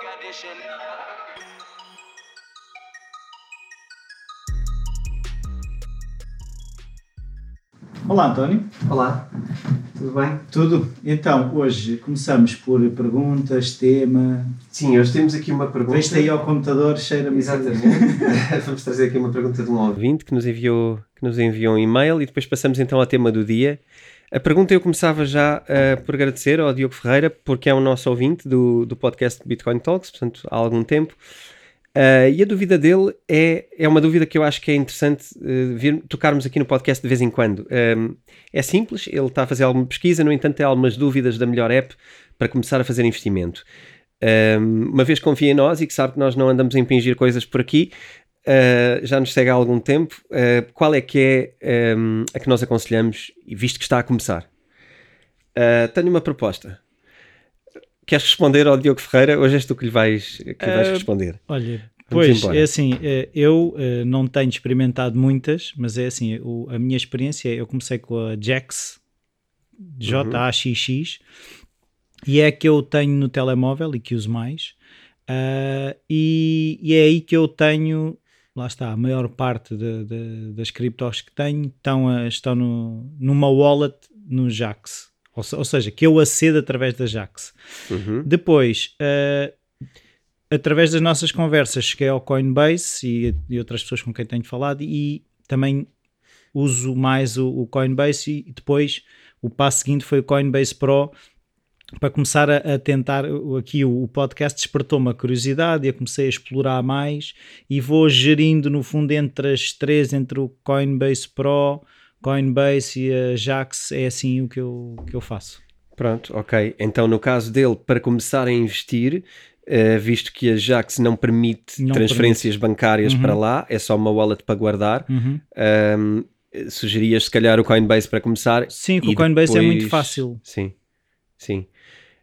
condition. Olá, António. Olá, tudo bem? Tudo? Então, hoje começamos por perguntas, tema. Sim, hoje temos aqui uma pergunta. Veste aí ao computador, cheira-me. Exatamente. Vamos trazer aqui uma pergunta de um ouvinte que nos enviou, que nos enviou um e-mail e depois passamos então ao tema do dia. A pergunta eu começava já uh, por agradecer ao Diogo Ferreira, porque é um nosso ouvinte do, do podcast Bitcoin Talks, portanto, há algum tempo. Uh, e a dúvida dele é, é uma dúvida que eu acho que é interessante uh, vir, tocarmos aqui no podcast de vez em quando. Um, é simples, ele está a fazer alguma pesquisa, no entanto, tem algumas dúvidas da melhor app para começar a fazer investimento. Um, uma vez confia em nós e que sabe que nós não andamos a impingir coisas por aqui, uh, já nos segue há algum tempo. qual é que é um, a que nós aconselhamos, visto que está a começar? tenho uma proposta Queres responder ao Diogo Ferreira? Hoje és tu que lhe vais, que uh, vais responder. Olha, pois, é assim, eh, eu uh, não tenho experimentado muitas, mas é assim, a minha experiência, eu comecei com a Jax, J-A-X-X, e é a que eu tenho no telemóvel e que uso mais, uh, e, e, é aí que eu tenho, lá está, a maior parte de, de, das criptos que tenho estão, estão no, numa wallet no Jax. Ou, ou seja, que eu acedo através da Jax. Uhum. Depois, uh, através das nossas conversas, cheguei ao Coinbase e, e, outras pessoas com quem tenho falado e também uso mais o, o Coinbase e depois o passo seguinte foi o Coinbase Pro para começar a, a tentar aqui o, o podcast despertou uma curiosidade e eu comecei a explorar mais e vou gerindo no fundo entre as três entre o Coinbase Pro Coinbase e a Jax é assim o que eu, que eu faço. Pronto, ok. Então, no caso dele, para começar a investir, uh, visto que a Jax não permite não transferências permite. bancárias uhum. para lá, é só uma wallet para guardar, uhum. um, sugerias se calhar o Coinbase para começar? Sim, o Coinbase depois... é muito fácil. Sim, sim.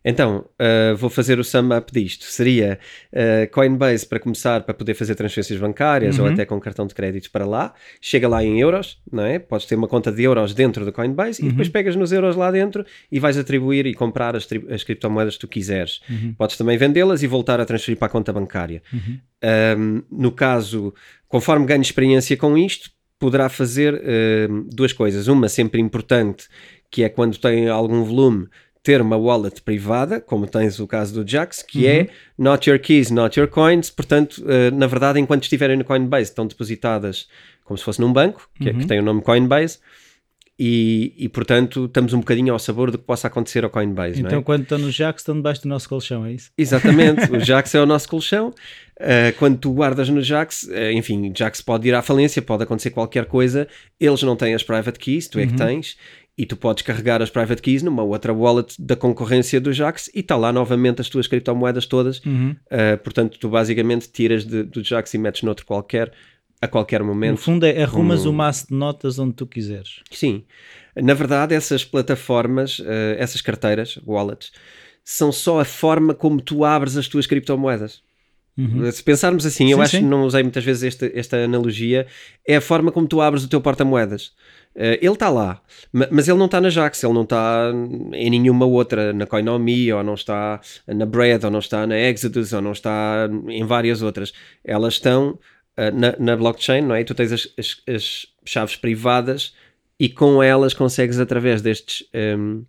Então, uh, vou fazer o sum up disto. Seria uh, Coinbase para começar, para poder fazer transferências bancárias uhum. ou até com cartão de crédito para lá. Chega lá em euros, não é? Podes ter uma conta de euros dentro do Coinbase uhum. e depois pegas nos euros lá dentro e vais atribuir e comprar as, as criptomoedas que tu quiseres. Uhum. Podes também vendê-las e voltar a transferir para a conta bancária. Um, uhum. no caso, conforme ganhe experiência com isto, poderá fazer uh, duas coisas. Uma sempre importante, que é quando tem algum volume ter uma wallet privada, como tens o caso do Jax, que é uhum. é not your keys, not your coins. Portanto, uh, na verdade, enquanto estiverem no Coinbase, estão depositadas como se fosse num banco, que, uhum. que tem o nome Coinbase. E, e, portanto estamos um bocadinho ao sabor do que possa acontecer ao Coinbase. Então, é? quando estão no Jax, estão debaixo do nosso colchão, é isso? Exatamente, o Jax é o nosso colchão. Uh, quando tu guardas no Jax, uh, enfim, Jax pode ir à falência, pode acontecer qualquer coisa, eles não têm as private keys, tu é uhum. que tens, e tu podes carregar as private keys numa outra wallet da concorrência do Jax e está lá novamente as tuas criptomoedas todas. Uhum. Uh, portanto, tu basicamente tiras de, do Jax e metes noutro qualquer a qualquer momento. No fundo, é arrumas como... o maço de notas onde tu quiseres. Sim. Na verdade, essas plataformas, uh, essas carteiras, wallets, são só a forma como tu abres as tuas criptomoedas. Uhum. Se pensarmos assim, eu sim, acho sim. que não usei muitas vezes esta, esta analogia, é a forma como tu abres o teu porta-moedas. Uh, ele está lá, mas ele não está na Jax, ele não está em nenhuma outra, na Coinomi, ou não está na Bread, ou não está na Exodus, ou não está em várias outras. Elas estão uh, na, na, blockchain, não é? E tu tens as, as, as, chaves privadas e com elas consegues, através destes um,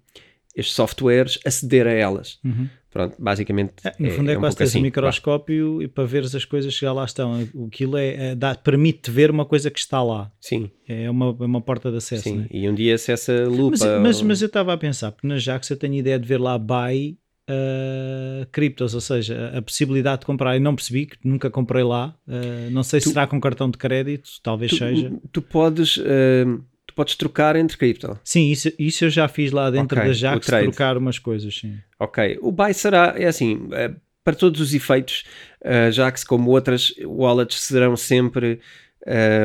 estes softwares, aceder a elas. Uhum. Pronto, basicamente. É, no fundo é, é um quase teres assim. um microscópio e para veres as coisas que já lá estão. Aquilo é, é dá, permite ver uma coisa que está lá. Sim. É uma, é uma porta de acesso. Sim, né? e um dia acessa lupa. Mas, mas, mas, eu estava a pensar, porque na Jax eu tenho ideia de ver lá buy uh, criptos, ou seja, a possibilidade de comprar. Eu não percebi, que nunca comprei lá. Uh, não sei tu, se será com cartão de crédito, talvez tu, seja. Tu podes. Uh podes trocar entre cripto. Sim, isso, isso eu já fiz lá dentro okay, da Jax, trocar umas coisas, sim. Ok, o buy será, é assim, é, para todos os efeitos, a Jax como outras wallets serão sempre...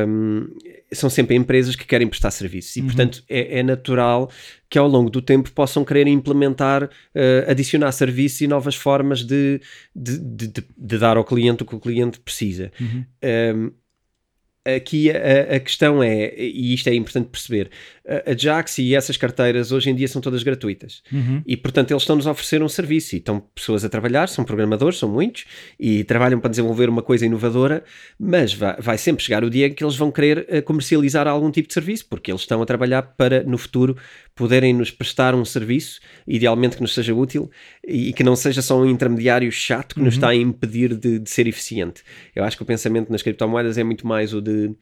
Um, são sempre empresas que querem prestar serviços e, uhum. portanto, é, é, natural que ao longo do tempo possam querer implementar, uh, adicionar serviços e novas formas de, de, de, de, dar ao cliente o que o cliente precisa. Uhum. Um, aqui a, a, questão é, e isto é importante perceber, a, a Jax e essas carteiras hoje em dia são todas gratuitas. Uhum. E portanto eles estão-nos a oferecer um serviço e estão pessoas a trabalhar, são programadores, são muitos, e trabalham para desenvolver uma coisa inovadora, mas vai, vai sempre chegar o dia em que eles vão querer eh, comercializar algum tipo de serviço, porque eles estão a trabalhar para no futuro poderem nos prestar um serviço, idealmente que nos seja útil e que não seja só um intermediário chato que uhum. nos está a impedir de, de ser eficiente. Eu acho que o pensamento nas criptomoedas é muito mais o de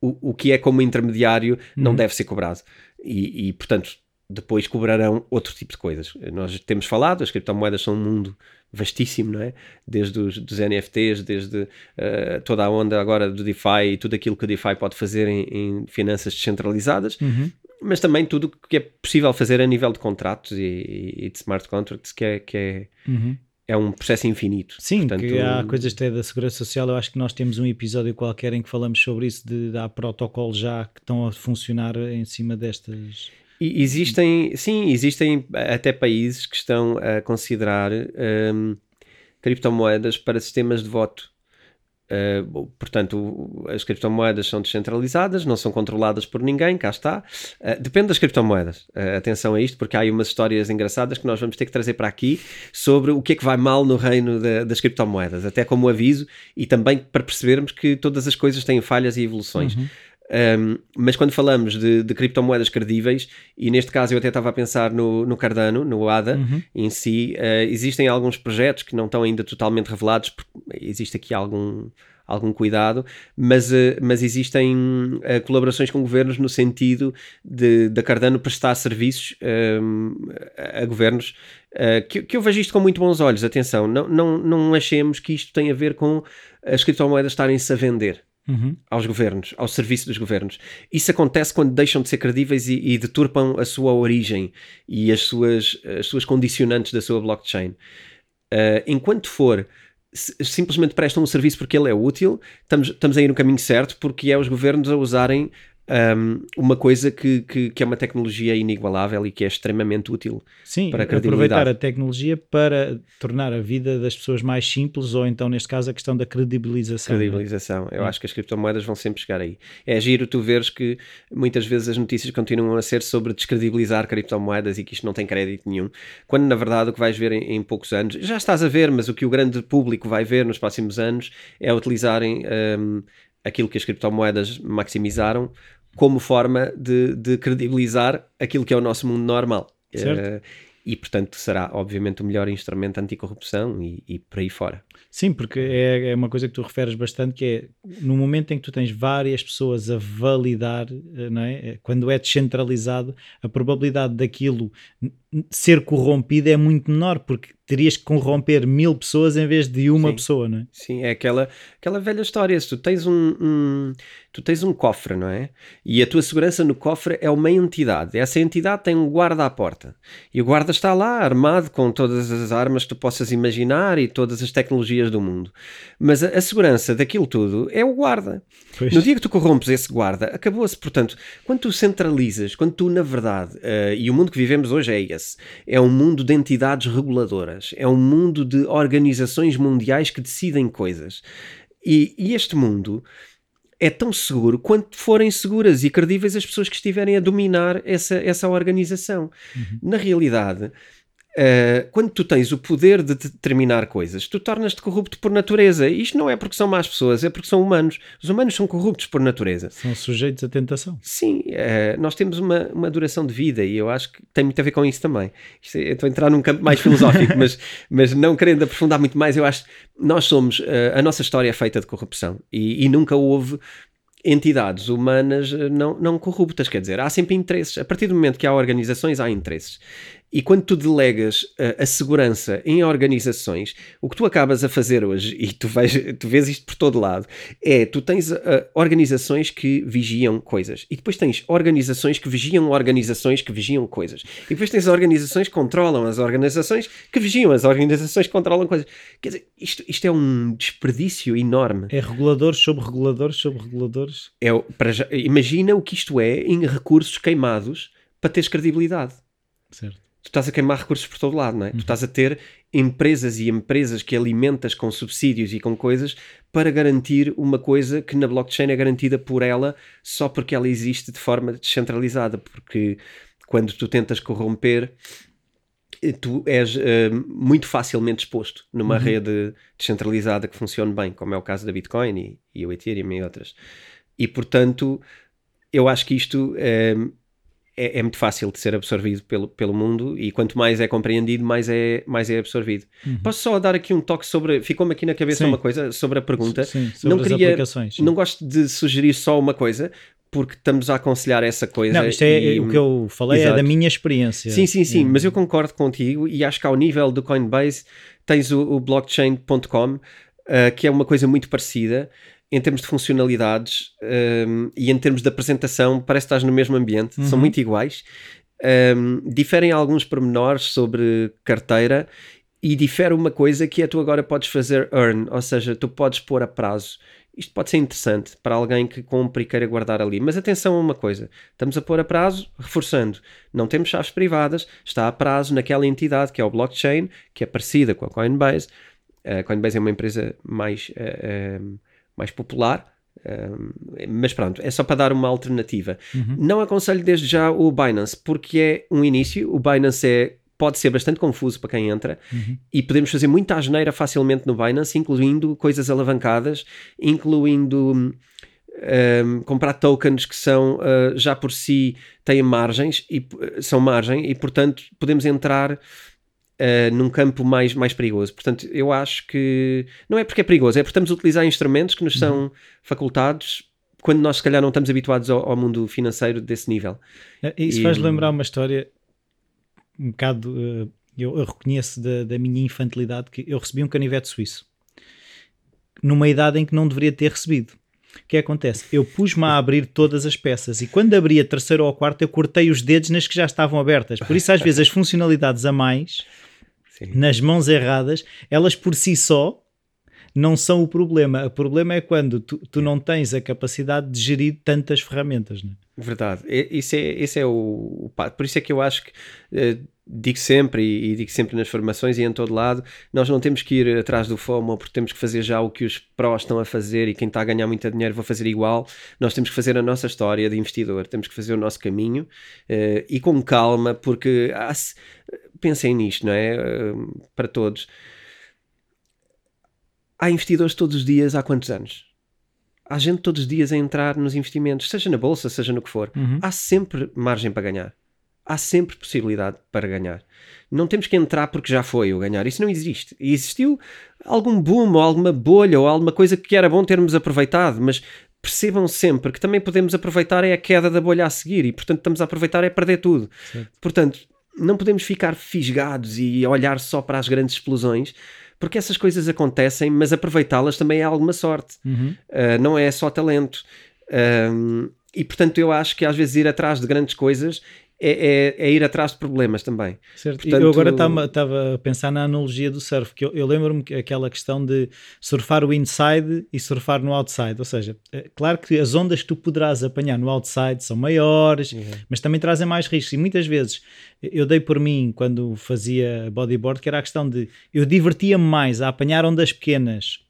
o, o que é como intermediário não uhum. deve ser cobrado. E, e, portanto, depois cobrarão outro tipo de coisas. Nós temos falado, as criptomoedas são um mundo vastíssimo, não é? Desde os dos NFTs, desde uh, toda a onda agora do DeFi e tudo aquilo que o DeFi pode fazer em, em finanças descentralizadas, uhum. Mas também tudo o que é possível fazer a nível de contratos e, e de smart contracts, que é, que é, uhum é um processo infinito. Sim, Portanto, que há coisas até da segurança social. Eu acho que nós temos um episódio qualquer em que falamos sobre isso, de há protocolos já que estão a funcionar em cima destas. E existem, sim, existem até países que estão a considerar um, criptomoedas para sistemas de voto. Uh, portanto, as criptomoedas são descentralizadas, não são controladas por ninguém, cá está. Uh, depende das criptomoedas. Uh, atenção a isto, porque há aí umas histórias engraçadas que nós vamos ter que trazer para aqui sobre o que é que vai mal no reino de, das criptomoedas, até como aviso e também para percebermos que todas as coisas têm falhas e evoluções. Uhum. Um, mas quando falamos de, de, criptomoedas credíveis, e neste caso eu até estava a pensar no, no Cardano, no ADA uhum. em si, uh, existem alguns projetos que não estão ainda totalmente revelados, porque existe aqui algum, algum cuidado, mas, uh, mas existem uh, colaborações com governos no sentido de da Cardano prestar serviços a governos. que, que eu vejo isto com muito bons olhos. Atenção, não, não, não achemos que isto tem a ver com as criptomoedas estarem-se a vender uhum. aos governos, ao serviço dos governos. Isso acontece quando deixam de ser credíveis e, e deturpam a sua origem e as suas, as suas condicionantes da sua blockchain. Uh, enquanto for simplesmente prestam um serviço porque ele é útil, estamos, estamos a ir no caminho certo, porque é os governos a usarem um, uma coisa que, que, que, é uma tecnologia inigualável e que é extremamente útil Sim, para a aproveitar a tecnologia para tornar a vida das pessoas mais simples ou então neste caso a questão da credibilização. É? Credibilização, eu é. acho que as criptomoedas vão sempre chegar aí. É giro tu veres que muitas vezes as notícias continuam a ser sobre descredibilizar criptomoedas e que isto não tem crédito nenhum, quando na verdade o que vais ver em, em poucos anos, já estás a ver, mas o que o grande público vai ver nos próximos anos é utilizarem um, aquilo que as criptomoedas maximizaram como forma de, de credibilizar aquilo que é o nosso mundo normal. Certo. Uh, e, portanto, será, obviamente, o melhor instrumento anticorrupção e, e por aí fora. Sim, porque é, é, uma coisa que tu referes bastante, que é no momento em que tu tens várias pessoas a validar, eh, não é? é quando é descentralizado, a probabilidade daquilo ser corrompido é muito menor, porque terias que corromper mil pessoas em vez de uma Sim. pessoa, não é? Sim, é aquela, aquela velha história. Se tu tens um, um, tu tens um cofre, não é? E a tua segurança no cofre é uma entidade. Essa entidade tem um guarda à porta. E o guarda está lá, armado com todas as armas que tu possas imaginar e todas as tecnologias do mundo. Mas a, a segurança daquilo tudo é o guarda. Pois. No dia que tu corrompes esse guarda, acabou-se. Portanto, quando tu centralizas, quando tu, na verdade, uh, e o mundo que vivemos hoje é esse, é um mundo de entidades reguladoras é um mundo de organizações mundiais que decidem coisas. E, e este mundo é tão seguro quanto forem seguras e credíveis as pessoas que estiverem a dominar essa, essa organização. Uhum. Na realidade, Uh, quando tu tens o poder de determinar coisas, tu tornas-te corrupto por natureza. E isto não é porque são más pessoas, é porque são humanos. Os humanos são corruptos por natureza. São sujeitos à tentação. Sim, uh, nós temos uma, uma duração de vida e eu acho que tem muito a ver com isso também. Isto, é, estou a entrar num campo mais filosófico, mas, mas não querendo aprofundar muito mais, eu acho que nós somos. Uh, a nossa história é feita de corrupção e, e nunca houve entidades humanas não, não corruptas, quer dizer, há sempre interesses. A partir do momento que há organizações, há interesses. E quando tu delegas a, a, segurança em organizações, o que tu acabas a fazer hoje, e tu, vais, tu vês isto por todo lado, é tu tens uh, organizações que vigiam coisas, e depois tens organizações que vigiam organizações que vigiam coisas, e depois tens organizações que controlam as organizações que vigiam as organizações que controlam coisas. Quer dizer, isto, isto é um desperdício enorme. É reguladores sobre reguladores sobre reguladores. É, para, imagina o que isto é em recursos queimados para teres credibilidade. Certo tu estás a queimar recursos por todo lado, não é? Tu estás a ter empresas e empresas que alimentas com subsídios e com coisas para garantir uma coisa que na blockchain é garantida por ela só porque ela existe de forma descentralizada, porque quando tu tentas corromper eh, tu és uh, muito facilmente exposto numa uhum. rede descentralizada que funcione bem, como é o caso da Bitcoin e, e o Ethereum e outras. E portanto, eu acho que isto uh, é, é, muito fácil de ser absorvido pelo, pelo mundo e quanto mais é compreendido, mais é, mais é absorvido. Uhum. Posso só dar aqui um toque sobre. Ficou-me aqui na cabeça sim. uma coisa sobre a pergunta. Sim, sobre não queria, Não gosto de sugerir só uma coisa, porque estamos a aconselhar essa coisa. Não, isto é e... o que eu falei, Exato. é da minha experiência. Sim, sim, sim, mas eu concordo contigo e acho que ao nível do Coinbase tens o, o blockchain.com, uh, que é uma coisa muito parecida em termos de funcionalidades um, e em termos de apresentação, parece que estás no mesmo ambiente, uhum. são muito iguais. Um, diferem alguns pormenores sobre carteira e difere uma coisa que é tu agora podes fazer earn, ou seja, tu podes pôr a prazo. Isto pode ser interessante para alguém que compre e queira guardar ali. Mas atenção a uma coisa: estamos a pôr a prazo, reforçando, não temos chaves privadas, está a prazo naquela entidade que é o blockchain, que é parecida com a Coinbase. A Coinbase é uma empresa mais. Uh, uh, mais popular. mas pronto, é só para dar uma alternativa. Uhum. Não aconselho desde já o Binance, porque é um início. O Binance é, pode ser bastante confuso para quem entra uhum. e podemos fazer muita asneira facilmente no Binance, incluindo coisas alavancadas, incluindo um, comprar tokens que são uh, já por si têm margens e são margem e portanto podemos entrar uh, num campo mais, mais perigoso. Portanto, eu acho que não é porque é perigoso, é porque estamos a utilizar instrumentos que nos são uhum. facultados quando nós, se calhar, não estamos habituados ao, ao mundo financeiro desse nível. Eh, isso e, faz lembrar uma história um bocado. Uh, eu, eu, reconheço da, da minha infantilidade que eu recebi um canivete suíço numa idade em que não deveria ter recebido. O que acontece? Eu pus-me a abrir todas as peças e quando abri a terceira ou a quarta eu cortei os dedos nas que já estavam abertas. Por isso às vezes as funcionalidades a mais Sim. nas mãos erradas, elas por si só não são o problema. O problema é quando tu, tu não tens a capacidade de gerir tantas ferramentas. Não é? Verdade. Isso é, esse é o. Por isso é que eu acho que. Uh, digo sempre e, digo sempre nas formações e em todo lado, nós não temos que ir atrás do FOMO porque temos que fazer já o que os prós estão a fazer e quem está a ganhar muito dinheiro vai fazer igual. Nós temos que fazer a nossa história de investidor, temos que fazer o nosso caminho uh, e com calma, porque pensem nisto, não é? Uh, para todos. Há investidores todos os dias há quantos anos? Há gente todos os dias a entrar nos investimentos, seja na bolsa, seja no que for. Uhum. Há sempre margem para ganhar. Há sempre possibilidade para ganhar. Não temos que entrar porque já foi o ganhar. Isso não existe. E existiu algum boom ou alguma bolha ou alguma coisa que era bom termos aproveitado, mas percebam sempre que também podemos aproveitar é a queda da bolha a seguir e portanto estamos a aproveitar é perder tudo. Portanto, não podemos ficar fisgados e olhar só para as grandes explosões, porque essas coisas acontecem, mas aproveitá-las também é alguma sorte, uhum. uh, não é só talento. Um, e portanto, eu acho que às vezes ir atrás de grandes coisas é, é, é, ir atrás de problemas também. Certo. Portanto, eu agora estava a pensar na analogia do surf, que eu, eu lembro-me aquela questão de surfar o inside e surfar no outside. Ou seja, é claro que as ondas que tu poderás apanhar no outside são maiores, uhum. mas também trazem mais riscos. E muitas vezes eu dei por mim quando fazia bodyboard, que era a questão de eu divertia-me mais a apanhar ondas pequenas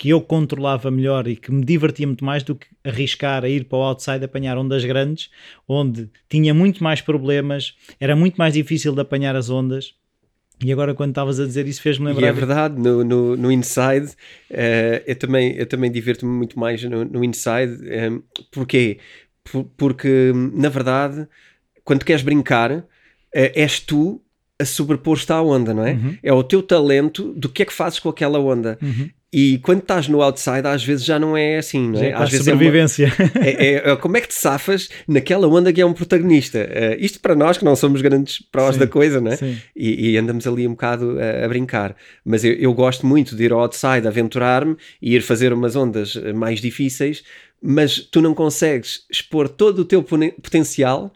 que eu controlava melhor e que me divertia muito mais do que arriscar a ir para o outside apanhar ondas grandes, onde tinha muito mais problemas, era muito mais difícil de apanhar as ondas. E agora, quando estavas a dizer isso, fez-me lembrar. E é verdade, no, no, no inside, uh, eu também, eu também divirto-me muito mais no, no inside. Um, eh, porquê? Por, porque, na verdade, quando queres brincar, uh, és tu a sobrepor-te à onda, não é? Uhum. É o teu talento do que é que fazes com aquela onda. Uhum. E quando estás no outside, às vezes já não é assim, não é? é às vezes sobrevivência. É, uma, é, é, como é que te safas naquela onda que é um protagonista? Uh, isto para nós que não somos grandes prós da coisa, não é? E, e, andamos ali um bocado a, a brincar. Mas eu, eu, gosto muito de ir ao outside, aventurar-me e ir fazer umas ondas mais difíceis, mas tu não consegues expor todo o teu potencial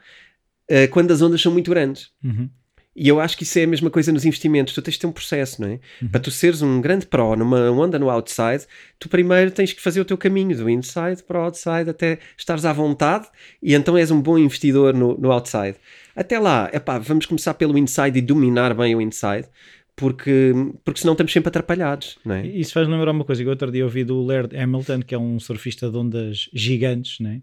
uh, quando as ondas são muito grandes. Uhum. E eu acho que isso é a mesma coisa nos investimentos. Tu tens de ter um processo, não é? Uhum. Para tu seres um grande pro numa onda no outside, tu primeiro tens que fazer o teu caminho do inside para o outside até estares à vontade e então és um bom investidor no, no outside. Até lá, epá, vamos começar pelo inside e dominar bem o inside porque, porque senão estamos sempre atrapalhados. Não é? Isso faz lembrar uma coisa que outro dia ouvi do Laird Hamilton, que é um surfista de ondas gigantes, não é?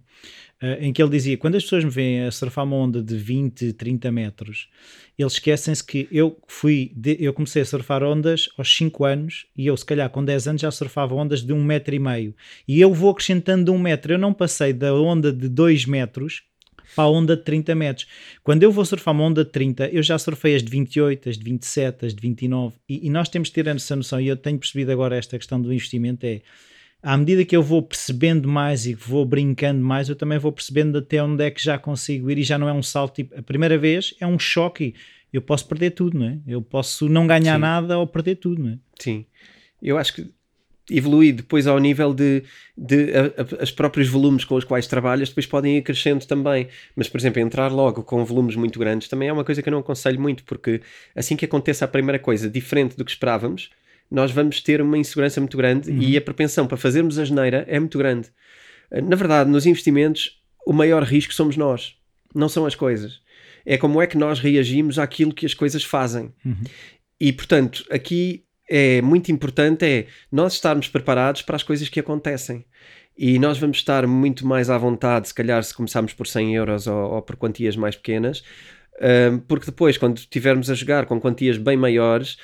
Uh, em que ele dizia: quando as pessoas me veem a surfar uma onda de 20, 30 metros, eles esquecem-se que eu fui, de, eu comecei a surfar ondas aos 5 anos e eu, se calhar, com 10 anos já surfava ondas de 1 um metro e meio. E eu vou acrescentando de 1 um metro. Eu não passei da onda de 2 metros para a onda de 30 metros. Quando eu vou surfar uma onda de 30, eu já surfei as de 28, as de 27, as de 29, e, e nós temos que ter essa noção, e eu tenho percebido agora esta questão do investimento, é à medida que eu vou percebendo mais e vou brincando mais, eu também vou percebendo até onde é que já consigo ir e já não é um salto, tipo, a primeira vez é um choque, eu posso perder tudo, não é? Eu posso não ganhar Sim. nada ou perder tudo, não é? Sim, eu acho que evoluir depois ao nível de, de a, a, os próprios volumes com os quais trabalhas depois podem ir crescendo também, mas por exemplo entrar logo com volumes muito grandes também é uma coisa que eu não aconselho muito porque assim que aconteça a primeira coisa diferente do que esperávamos nós vamos ter uma insegurança muito grande uhum. e a propensão para fazermos a geneira é muito grande na verdade nos investimentos o maior risco somos nós não são as coisas é como é que nós reagimos àquilo que as coisas fazem uhum. e portanto aqui é muito importante é nós estarmos preparados para as coisas que acontecem. E nós vamos estar muito mais à vontade, se calhar, se começarmos por 100 euros ou, ou por quantias mais pequenas, porque depois, quando estivermos a jogar com quantias bem maiores,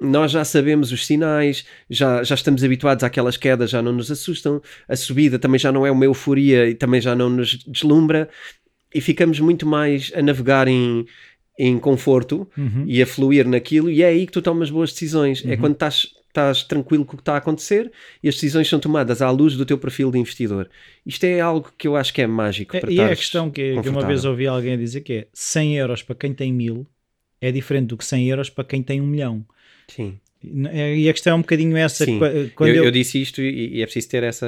nós já sabemos os sinais, já, já estamos habituados àquelas quedas, já não nos assustam, a subida também já não é uma euforia e também já não nos deslumbra, e ficamos muito mais a navegar em, em conforto uhum. e a fluir naquilo, e é aí que tu tomas boas decisões. É uhum. É quando estás, estás tranquilo com o que está a acontecer e as decisões são tomadas à luz do teu perfil de investidor. Isto é algo que eu acho que é mágico. É, e é a questão que, que, uma vez ouvi alguém dizer que é 100 euros para quem tem mil é diferente do que 100 euros para quem tem um milhão. Sim. E a questão é um bocadinho essa. Sim. Quando eu, eu... eu disse isto e, e é preciso ter essa,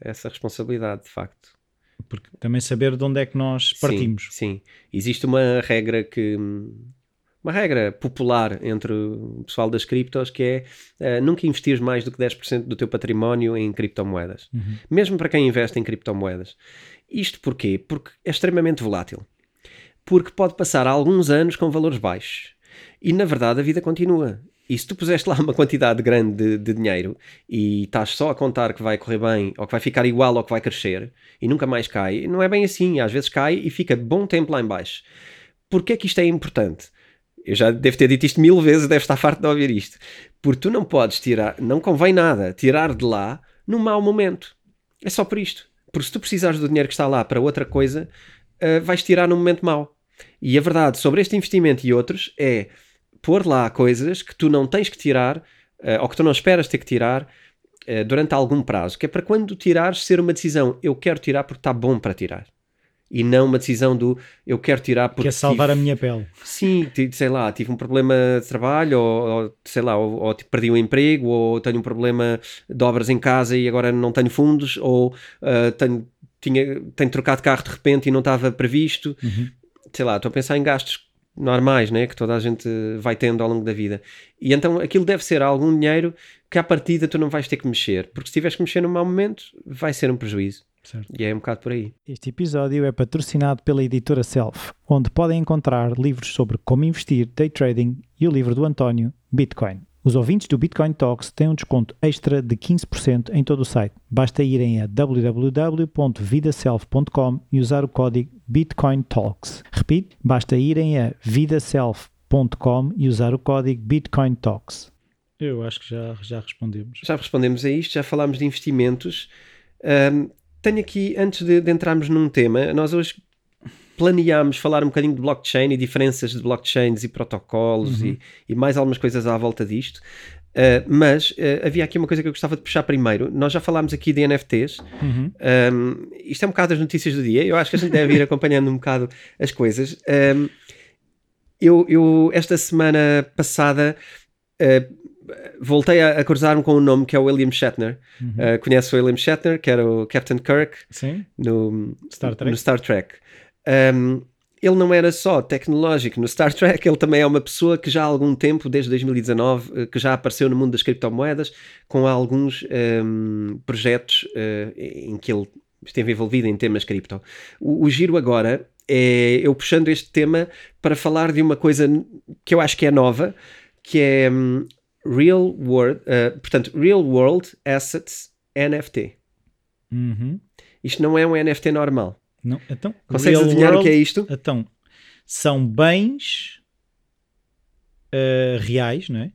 essa responsabilidade, de facto porque também saber de onde é que nós partimos. Sim, sim. existe uma regra que uma regra popular entre o pessoal das criptos que é uh, nunca investir mais do que 10% do teu património em criptomoedas, uhum. mesmo para quem investe em criptomoedas. Isto porquê? Porque é extremamente volátil. Porque pode passar alguns anos com valores baixos. E na verdade a vida continua. E se tu puseste lá uma quantidade grande de, de, dinheiro e estás só a contar que vai correr bem ou que vai ficar igual ou que vai crescer e nunca mais cai, não é bem assim. Às vezes cai e fica bom tempo lá em baixo. Porquê é que isto é importante? Eu já devo ter dito isto mil vezes, deve estar farto de ouvir isto. Porque tu não podes tirar, não convém nada, tirar de lá num mau momento. É só por isto. Porque se tu precisares do dinheiro que está lá para outra coisa, uh, vais tirar num momento mau. E a verdade sobre este investimento e outros é pôr lá coisas que tu não tens que tirar uh, ou que tu não esperas ter que tirar uh, durante algum prazo, que é para quando tirares ser uma decisão, eu quero tirar porque está bom para tirar. E não uma decisão do eu quero tirar porque. Quer salvar tive, a minha pele. Sim, sei lá, tive um problema de trabalho, ou, ou sei lá, ou, ou perdi um emprego, ou tenho um problema de obras em casa e agora não tenho fundos, ou uh, tenho, tinha, tenho trocado de carro de repente e não estava previsto. Uhum. Sei lá, estou a pensar em gastos normais, né, que toda a gente vai tendo ao longo da vida. E então aquilo deve ser algum dinheiro que à partida tu não vais ter que mexer, porque se tiveres que mexer num mau momento, vai ser um prejuízo. Certo. E é um bocado por aí. Este episódio é patrocinado pela editora Self, onde podem encontrar livros sobre como investir, day trading e o livro do António, Bitcoin. Os ouvintes do Bitcoin Talks têm um desconto extra de 15% em todo o site. Basta irem a www.vidaself.com e usar o código Bitcoin Talks. Repito, basta irem a vidaself.com e usar o código Bitcoin Talks. Eu acho que já, já respondemos. Já respondemos a isto, já falámos de investimentos. Um, tenho aqui, antes de, de entrarmos num tema, nós hoje planeámos falar um bocadinho de blockchain e diferenças de blockchains e protocolos uhum. e, e, mais algumas coisas à volta disto. Uh, mas uh, havia aqui uma coisa que eu gostava de puxar primeiro. Nós já falámos aqui de NFTs. Uhum. Um, isto é um bocado as notícias do dia. Eu acho que a gente deve ir acompanhando um bocado as coisas. Um, eu, eu, esta semana passada, uh, voltei a, a cruzar-me com um nome que é o William Shatner. Uhum. Uh, conhece o William Shatner, que era o Captain Kirk Sim. No, Star Trek. No Star Trek. Um, ele não era só tecnológico no Star Trek, ele também é uma pessoa que já há algum tempo, desde 2019, que já apareceu no mundo das criptomoedas, com alguns um, projetos uh, em que ele esteve envolvido em temas cripto. O, o giro agora é eu puxando este tema para falar de uma coisa que eu acho que é nova, que é um, Real World, uh, portanto, Real World Assets NFT. Uhum. Isto não é um NFT normal. Não, então, Consegues adivinhar world, o que é isto? Então, são bens uh, reais, não é?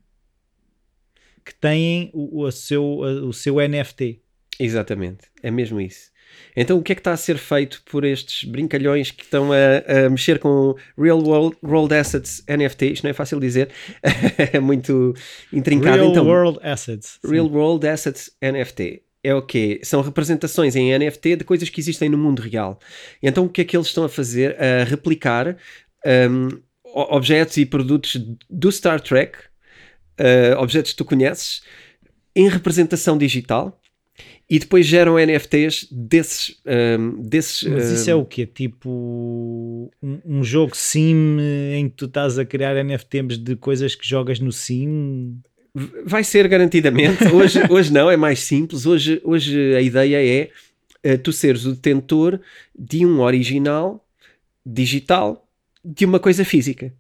Que têm o, o, seu, o seu NFT. Exatamente, é mesmo isso. Então, o que é que está a ser feito por estes brincalhões que estão a, a mexer com Real World, World Assets NFT? Isto não é fácil dizer, é muito intrincado. Real então, World Assets. Real sim. World Assets NFT é o quê? São representações em NFT de coisas que existem no mundo real. Então, o que é que eles estão a fazer? A replicar um, objetos e produtos do Star Trek, uh, objetos que tu conheces, em representação digital e depois geram NFTs desses. Um, desses Mas isso um, é o quê? Tipo um, um, jogo sim em que tu estás a criar NFTs de coisas que jogas no sim? Vai ser garantidamente. Hoje, hoje não, é mais simples. Hoje, hoje a ideia é uh, tu seres o detentor de um original digital de uma coisa física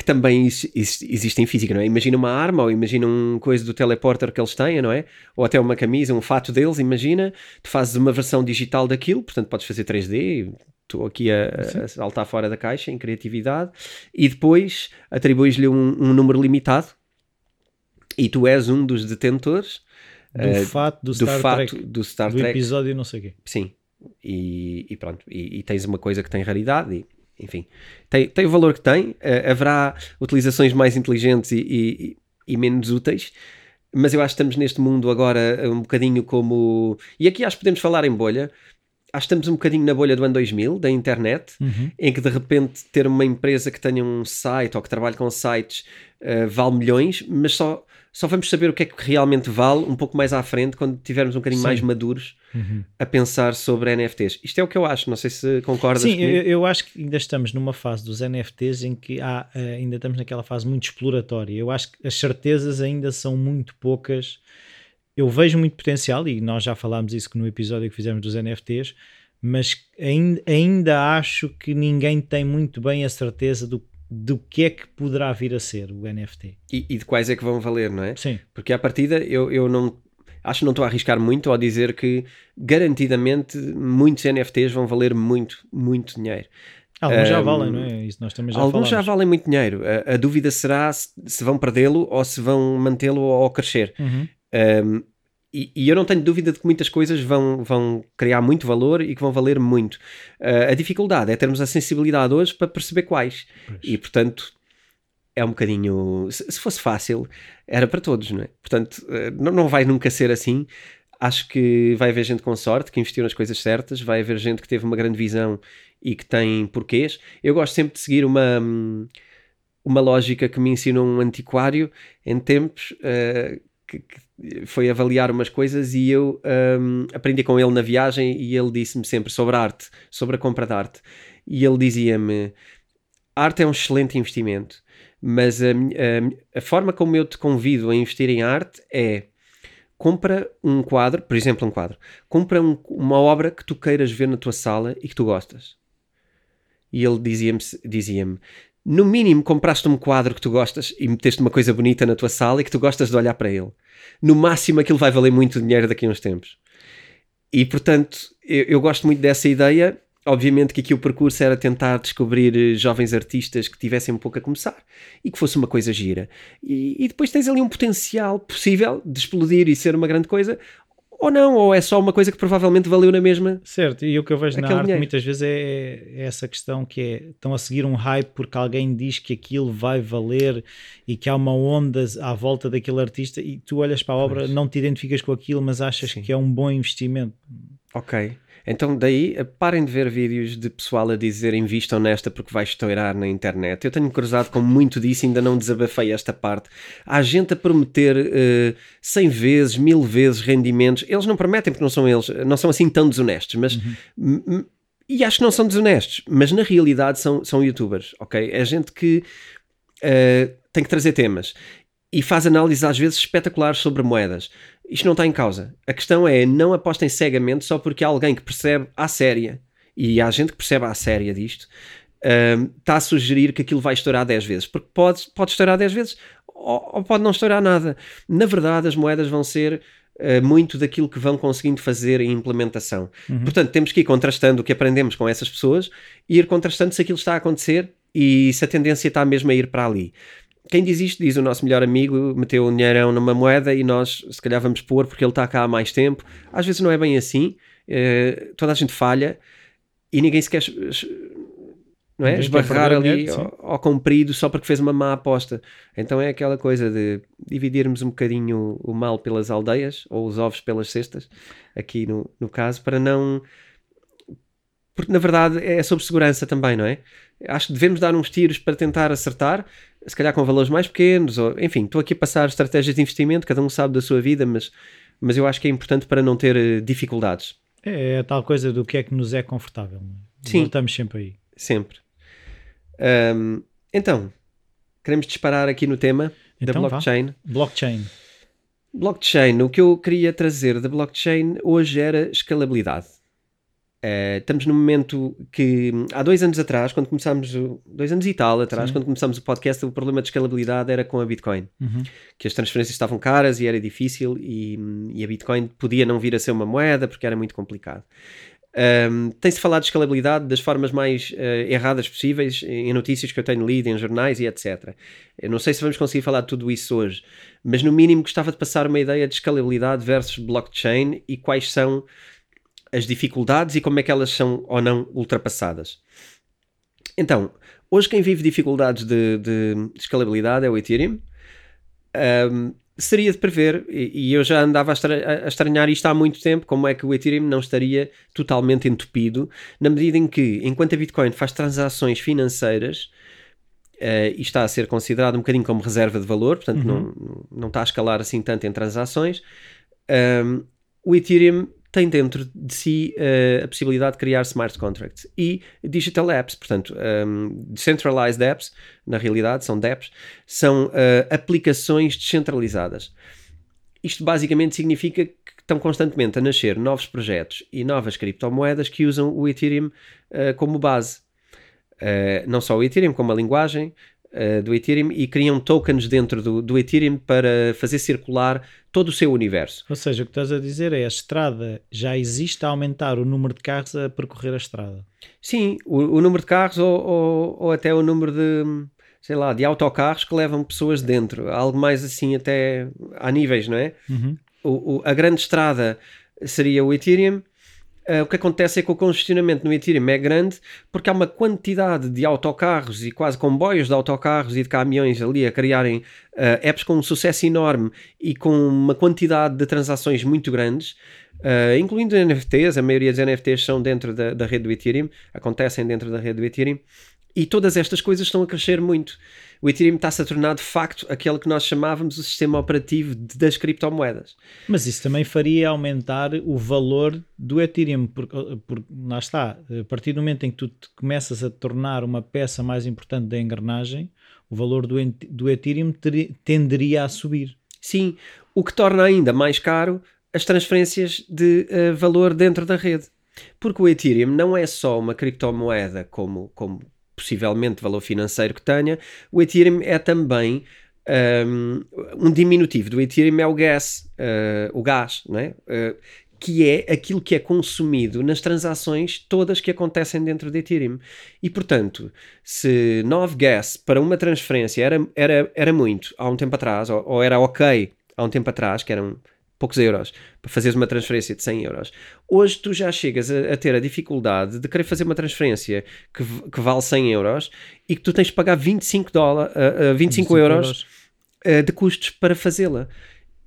que também existe em física, não é? Imagina uma arma ou imagina uma coisa do teleporter que eles têm, não é? Ou até uma camisa, um fato deles, imagina, tu fazes uma versão digital daquilo, portanto podes fazer 3D, estou aqui a, a, saltar fora da caixa em criatividade, e depois atribuis-lhe um, um, número limitado e tu és um dos detentores do uh, fato do, do Star fato Trek, do Star do Trek. episódio não sei o quê. Sim, e, e pronto, e, e, tens uma coisa que tem raridade e enfim, tem, tem o valor que tem. Uh, haverá utilizações mais inteligentes e, e, menos úteis, mas eu acho que estamos neste mundo agora um bocadinho como. E aqui acho que podemos falar em bolha. Acho que estamos um bocadinho na bolha do ano 2000, da internet, uhum. em que de repente ter uma empresa que tenha um site ou que trabalhe com sites uh, vale milhões, mas só só vamos saber o que é que realmente vale um pouco mais à frente, quando tivermos um bocadinho Sim. mais maduros uhum. a pensar sobre NFTs. Isto é o que eu acho, não sei se concordas Sim, eu, eu, acho que ainda estamos numa fase dos NFTs em que há, eh, ainda estamos naquela fase muito exploratória. Eu acho que as certezas ainda são muito poucas. Eu vejo muito potencial, e nós já falámos isso no episódio que fizemos dos NFTs, mas ainda, ainda acho que ninguém tem muito bem a certeza do do que é que poderá vir a ser o NFT. E, e, de quais é que vão valer, não é? Sim. Porque à partida eu, eu não acho que não estou a arriscar muito ao dizer que garantidamente muitos NFTs vão valer muito, muito dinheiro. Alguns um, já valem, não é? Isso nós também já Alguns falamos. já valem muito dinheiro. A, a dúvida será se, se vão perdê-lo ou se vão mantê-lo ou crescer. Uhum. Um, e, e, eu não tenho dúvida de que muitas coisas vão, vão criar muito valor e que vão valer muito. Uh, a dificuldade é termos a sensibilidade hoje para perceber quais. Pois. E, portanto, é um bocadinho. Se, se, fosse fácil, era para todos, não é? Portanto, uh, não, não vai nunca ser assim. Acho que vai haver gente com sorte que investiu nas coisas certas, vai haver gente que teve uma grande visão e que tem porquês. Eu gosto sempre de seguir uma. Uma lógica que me ensinou um antiquário em tempos uh, que, que foi avaliar umas coisas e eu um, aprendi com ele na viagem e ele disse-me sempre sobre arte, sobre a compra de arte. E ele dizia-me: arte é um excelente investimento, mas a, a, a, forma como eu te convido a investir em arte é compra um quadro, por exemplo, um quadro, compra um, uma obra que tu queiras ver na tua sala e que tu gostas. E ele dizia-me, dizia-me no mínimo compraste um quadro que tu gostas e meteste uma coisa bonita na tua sala e que tu gostas de olhar para ele no máximo aquilo vai valer muito dinheiro daqui a uns tempos. E portanto, eu, eu gosto muito dessa ideia. Obviamente que aqui o percurso era tentar descobrir eh, jovens artistas que tivessem um pouco a começar e que fosse uma coisa gira. E, e depois tens ali um potencial possível de explodir e ser uma grande coisa, ou não, ou é só uma coisa que provavelmente valeu na mesma. Certo, e o que eu vejo na arte dinheiro. muitas vezes é, é, essa questão que é, estão a seguir um hype porque alguém diz que aquilo vai valer e que há uma onda à volta daquele artista e tu olhas para a obra, pois. não te identificas com aquilo, mas achas Sim. que é um bom investimento. Ok. Então, daí, eh, parem de ver vídeos de pessoal a dizer invistam nesta porque vai estourar na internet. Eu tenho cruzado com muito disso, ainda não desabafei esta parte. Há gente a prometer uh, 100 vezes, mil vezes rendimentos. Eles não prometem porque não são eles, não são assim tão desonestos, mas. Uhum. e acho que não são desonestos, mas na realidade são, são youtubers, ok? É gente que uh, tem que trazer temas e faz análises às vezes espetaculares sobre moedas. Isto não está em causa. A questão é não apostem cegamente só porque há alguém que percebe à séria, e há gente que percebe à séria disto, uh, está a sugerir que aquilo vai estourar 10 vezes. Porque pode, pode estourar 10 vezes ou, ou pode não estourar nada. Na verdade, as moedas vão ser uh, muito daquilo que vão conseguindo fazer em implementação. Uhum. Portanto, temos que ir contrastando o que aprendemos com essas pessoas e ir contrastando se aquilo está a acontecer e se a tendência está mesmo a ir para ali. Quem diz isto diz o nosso melhor amigo, meteu um dinheirão numa moeda e nós se calhar vamos pôr porque ele está cá há mais tempo. Às vezes não é bem assim, uh, toda a gente falha e ninguém se quer não é? esbarrar ali ao, ao, comprido só porque fez uma má aposta. Então é aquela coisa de dividirmos um bocadinho o mal pelas aldeias ou os ovos pelas cestas, aqui no, no caso, para não. Porque na verdade é sobre segurança também, não é? Acho que devemos dar uns tiros para tentar acertar, se calhar com valores mais pequenos, ou enfim, estou aqui a passar estratégias de investimento, cada um sabe da sua vida, mas, mas eu acho que é importante para não ter eh, dificuldades. É, é a tal coisa do que é que nos é confortável. É? Sim. Voltamos sempre aí. Sempre. Um, então, queremos disparar aqui no tema então, da blockchain. Vá. Blockchain. Blockchain, o que eu queria trazer da blockchain hoje era escalabilidade. Uh, estamos num momento que há dois anos atrás, quando começámos, dois anos e tal atrás, Sim. quando começámos o podcast, o problema de escalabilidade era com a Bitcoin. Uhum. Que as transferências estavam caras e era difícil, e, e, a Bitcoin podia não vir a ser uma moeda porque era muito complicado. Um, Tem-se falado de escalabilidade das formas mais uh, erradas possíveis em notícias que eu tenho lido, em jornais e etc. Eu não sei se vamos conseguir falar de tudo isso hoje, mas no mínimo gostava de passar uma ideia de escalabilidade versus blockchain e quais são as dificuldades e como é que elas são ou não ultrapassadas. Então, hoje quem vive dificuldades de, de escalabilidade é o Ethereum. Um, seria de prever, e, eu já andava a, estranhar isto há muito tempo, como é que o Ethereum não estaria totalmente entupido, na medida em que, enquanto a Bitcoin faz transações financeiras, uh, e está a ser considerado um bocadinho como reserva de valor, portanto uhum. não, não está a escalar assim tanto em transações, um, o Ethereum tem dentro de si uh, a possibilidade de criar smart contracts e digital apps, portanto, um, decentralized apps, na realidade são DApps, são uh, aplicações descentralizadas. Isto basicamente significa que estão constantemente a nascer novos projetos e novas criptomoedas que usam o Ethereum uh, como base. não só o Ethereum, como a linguagem, uh, do Ethereum e criam tokens dentro do, do Ethereum para fazer circular todo o seu universo. Ou seja, o que estás a dizer é a estrada já existe a aumentar o número de carros a percorrer a estrada. Sim, o, o número de carros ou, ou, ou, até o número de, sei lá, de autocarros que levam pessoas dentro. Algo mais assim até a níveis, não é? Uhum. O, o, a grande estrada seria o Ethereum o que acontece é que o congestionamento no Ethereum é grande porque há uma quantidade de autocarros e quase comboios de autocarros e de caminhões ali a criarem uh, apps com um sucesso enorme e com uma quantidade de transações muito grandes, uh, incluindo NFTs. A maioria dos NFTs são dentro da, da rede do Ethereum, acontecem dentro da rede do Ethereum. E todas estas coisas estão a crescer muito. O Ethereum está-se a tornar de facto aquele que nós chamávamos o sistema operativo das criptomoedas. Mas isso também faria aumentar o valor do Ethereum, porque, porque lá está, a partir do momento em que tu começas a tornar uma peça mais importante da engrenagem, o valor do, do Ethereum ter, tenderia a subir. Sim, o que torna ainda mais caro as transferências de uh, valor dentro da rede. Porque o Ethereum não é só uma criptomoeda como, como possivelmente valor financeiro que tenha, o Ethereum é também um, um diminutivo do Ethereum é o gas, uh, o gás, não é? Uh, que é aquilo que é consumido nas transações todas que acontecem dentro do Ethereum. E, portanto, se 9 gas para uma transferência era, era, era muito há um tempo atrás, ou, ou era ok há um tempo atrás, que eram poucos euros, para fazeres uma transferência de 100 euros. Hoje tu já chegas a, a ter a dificuldade de querer fazer uma transferência que, que, vale 100 euros e que tu tens de pagar 25, dólar, uh, uh, 25, 25 euros, Uh, de custos para fazê-la.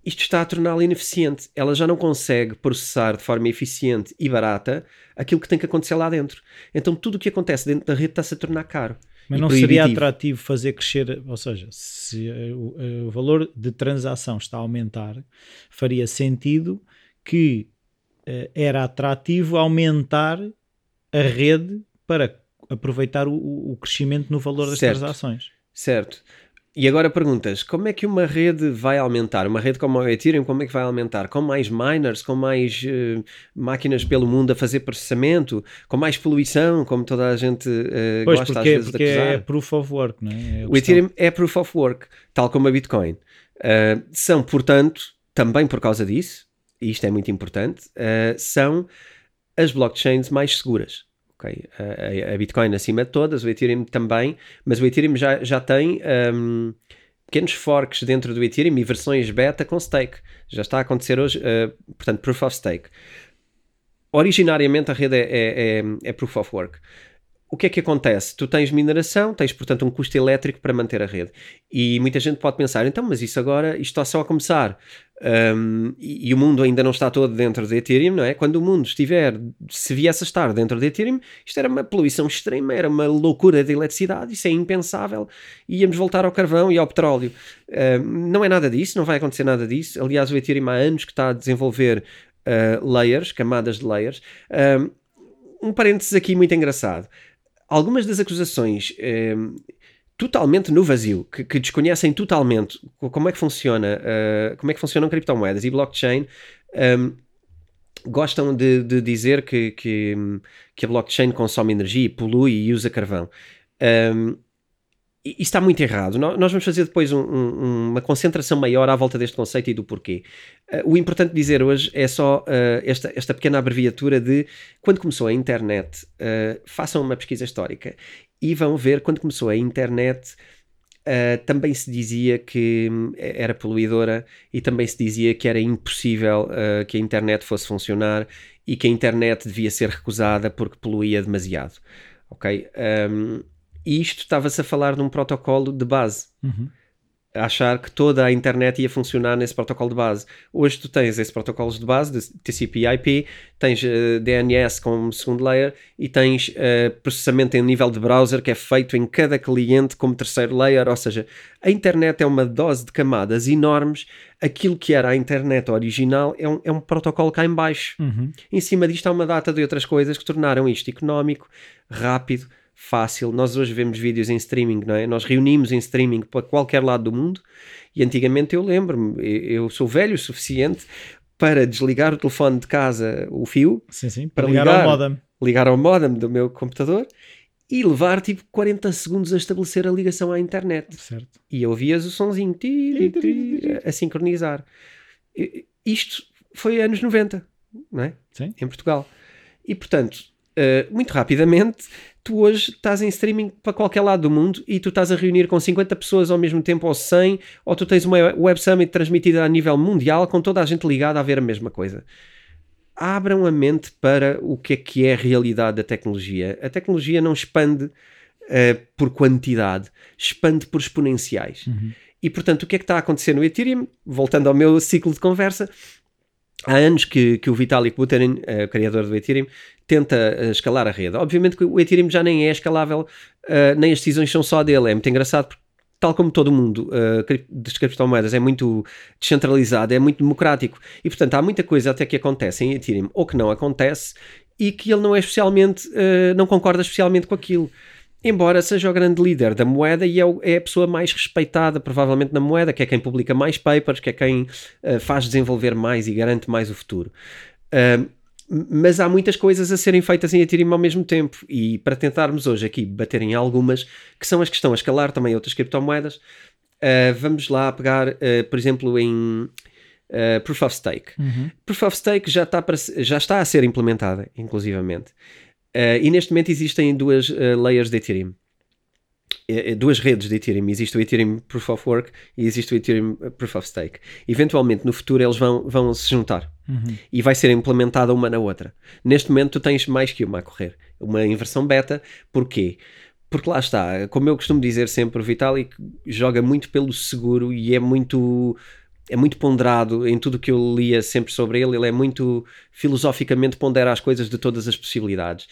Isto está a torná-la ineficiente. Ela já não consegue processar de forma eficiente e barata aquilo que tem que acontecer lá dentro. Então tudo o que acontece dentro da rede está-se a tornar caro. Mas não seria atrativo fazer crescer, ou seja, se o, o, valor de transação está a aumentar, faria sentido que uh, era atrativo aumentar a rede para aproveitar o, o crescimento no valor das Certo. transações. Certo. E agora perguntas, como é que uma rede vai aumentar? Uma rede como a Ethereum, como é que vai aumentar? Com mais miners, com mais eh, máquinas pelo mundo a fazer processamento, com mais poluição, como toda a gente eh, Pois, gosta às porque, vezes porque de acusar? é proof of work, não é? É O. Ethereum é proof of work, tal como a Bitcoin. Uh, são, portanto, também por causa disso, e isto é muito importante, uh, são as blockchains mais seguras. A, a Bitcoin acima de todas, o Ethereum também, mas o Ethereum já, já tem um, pequenos forks dentro do Ethereum e versões beta com stake. Já está a acontecer hoje, uh, portanto, proof of stake. Originariamente a rede é, é, é- é proof of work. O que é que acontece? Tu tens mineração, tens portanto um custo elétrico para manter a rede. E muita gente pode pensar, então, mas isso agora, isto está só a começar. Um, e, e o mundo ainda não está todo dentro de Ethereum, não é? Quando o mundo estiver, se viesse a estar dentro de Ethereum, isto era uma poluição extrema, era uma loucura de eletricidade, isso é impensável. Íamos voltar ao carvão e ao petróleo. Um, não é nada disso, não vai acontecer nada disso. Aliás, o Ethereum há anos que está a desenvolver uh, layers, camadas de layers. Um, um parênteses aqui muito engraçado. Algumas das acusações um, totalmente no vazio, que, que desconhecem totalmente co- como é que funciona, uh, como é que funcionam criptomoedas e blockchain, um, gostam de, de dizer que, que, que a blockchain consome energia, polui e usa carvão. Um, isso está muito errado. Nós vamos fazer depois um- um- uma concentração maior à volta deste conceito e do porquê. Uh, o importante dizer hoje é só uh, esta, esta pequena abreviatura de quando começou a internet, uh, façam uma pesquisa histórica e vão ver quando começou a internet. também se dizia que hum, era poluidora e também se dizia que era impossível que a internet fosse funcionar e que a internet devia ser recusada porque poluía demasiado. Ok? Um, e isto estava-se a falar num protocolo de base Uhum. a achar que toda a internet ia funcionar nesse protocolo de base. Hoje tu tens esses protocolos de base, de TCP/IP, tens eh, DNS como segundo layer e tens eh, processamento em nível de browser que é feito em cada cliente como terceiro layer, ou seja, a internet é uma dose de camadas enormes. Aquilo que era a internet original é um, é um protocolo cá em baixo. Uhum. Em cima disto há uma data de outras coisas que tornaram isto económico, rápido, fácil. Nós hoje vemos vídeos em streaming, não é? Nós reunimos em streaming para qualquer lado do mundo e antigamente eu lembro-me, eu sou velho o suficiente para desligar o telefone de casa, o fio, Sim, sim. Para Para ligar, ligar. ao modem. ligar ao modem do meu computador e levar tipo 40 segundos a estabelecer a ligação à internet Certo. e ouvias o sonzinho ti, ti, ti, a sincronizar. Isto foi anos 90, não é? Sim. Em Portugal. E portanto, eh, muito rapidamente, tu hoje estás em streaming para qualquer lado do mundo e tu estás a reunir com 50 pessoas ao mesmo tempo ou 100, ou tu tens uma web summit transmitida a nível mundial com toda a gente ligada a ver a mesma coisa. Abram a mente para o que é que é a realidade da tecnologia. A tecnologia não expande eh, por quantidade, expande por exponenciais. Uhum. E portanto, o que é que está a acontecer no Ethereum? Voltando ao meu ciclo de conversa, há anos que, que o Vitalik Buterin, o criador do Ethereum, tenta eh, escalar a rede. Obviamente que o Ethereum já nem é escalável, eh, nem as decisões são só dele. É muito engraçado porque, tal como todo mundo cri- das criptomoedas, é muito descentralizado, é muito democrático. E portanto, há muita coisa até que acontece em Ethereum ou que não acontece e que ele não é especialmente, não concorda especialmente com aquilo embora seja o grande líder da moeda e é, é a pessoa mais respeitada provavelmente na moeda, que é quem publica mais papers, que é quem eh, faz desenvolver mais e garante mais o futuro. Ahm, mas há muitas coisas a serem feitas em Ethereum ao mesmo tempo e para tentarmos hoje aqui bater em algumas que são as que estão a escalar também outras criptomoedas, ah, vamos lá pegar, ah, por exemplo, em ah, Proof of Stake. Uhum. Proof of Stake já está, para já está a ser implementada, inclusivamente. Uh, e neste momento existem duas uh, layers de Ethereum. Eh, Duas redes de Ethereum. Existe o Ethereum Proof of Work e existe o Ethereum Proof of Stake. Eventualmente, no futuro, eles vão, vão se juntar Uhum. e vai ser implementada uma na outra. Neste momento, tu tens mais que uma a correr. Uma inversão beta. Porquê? Porque lá está, como eu costumo dizer sempre, o Vitalik joga muito pelo seguro e é muito é muito ponderado em tudo o que eu lia sempre sobre ele. Ele é muito filosoficamente pondera as coisas de todas as possibilidades.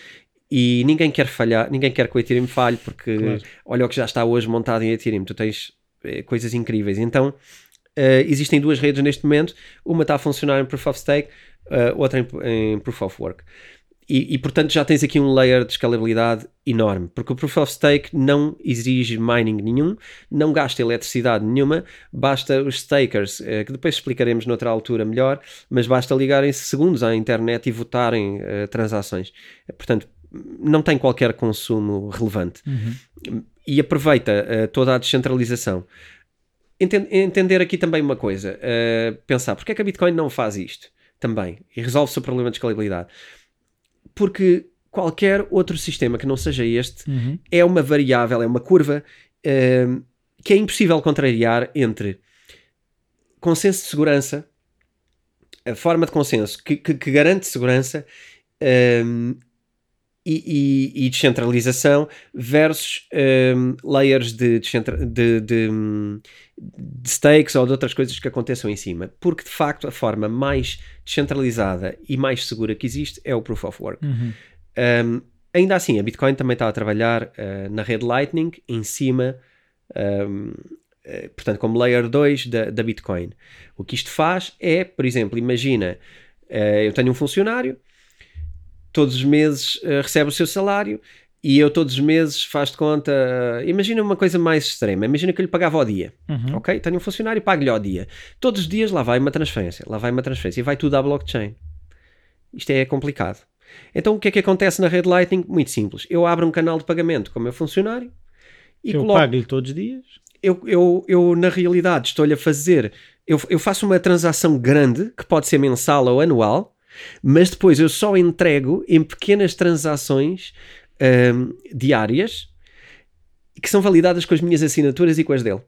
E ninguém quer falhar, ninguém quer que o Ethereum falhe, porque Claro. olha o que já está hoje montado em Ethereum. Tu tens eh, coisas incríveis. Então, eh, existem duas redes neste momento. Uma está a funcionar em Proof of Stake, eh, outra em, em Proof of Work. E, e, portanto já tens aqui um layer de escalabilidade enorme, porque o Proof of Stake não exige mining nenhum, não gasta eletricidade nenhuma, basta os stakers, eh, que depois explicaremos noutra altura melhor, mas basta ligarem-se segundos à internet e votarem uh, transações. Portanto, não tem qualquer consumo relevante. Uhum. E aproveita uh, toda a descentralização. entender aqui também uma coisa, uh, pensar, porque é que a Bitcoin não faz isto também? E resolve-se o problema de escalabilidade porque qualquer outro sistema que não seja este uhum. é uma variável, é uma curva uh, que é impossível contrariar entre consenso de segurança, a forma de consenso que, que, que garante segurança um, e, e, e, descentralização versus um, layers de, de, de, de, stakes ou de outras coisas que aconteçam em cima. Porque de facto a forma mais descentralizada e mais segura que existe é o Proof of Work. Uhum. Um, ainda assim, a Bitcoin também está a trabalhar uh, na rede Lightning em cima, um, eh, portanto, como layer 2 da, da Bitcoin. O que isto faz é, por exemplo, imagina, uh, eu tenho um funcionário todos os meses uh, recebe o seu salário e eu todos os meses faz de conta. Uh, imagina uma coisa mais extrema. Imagina que eu lhe pagava ao dia. Uhum. Ok? Tenho um funcionário e pago-lhe ao dia. Todos os dias lá vai uma transferência, lá vai uma transferência e vai tudo à blockchain. Isto é complicado. Então o que é que acontece na rede Lightning? Muito simples. Eu abro um canal de pagamento com o meu funcionário e eu coloco... pago-lhe todos os dias. Eu, eu, eu, na realidade, estou-lhe a fazer. Eu, eu faço uma transação grande, que pode ser mensal ou anual, mas depois eu só entrego em pequenas transações um, diárias que são validadas com as minhas assinaturas e com as dele.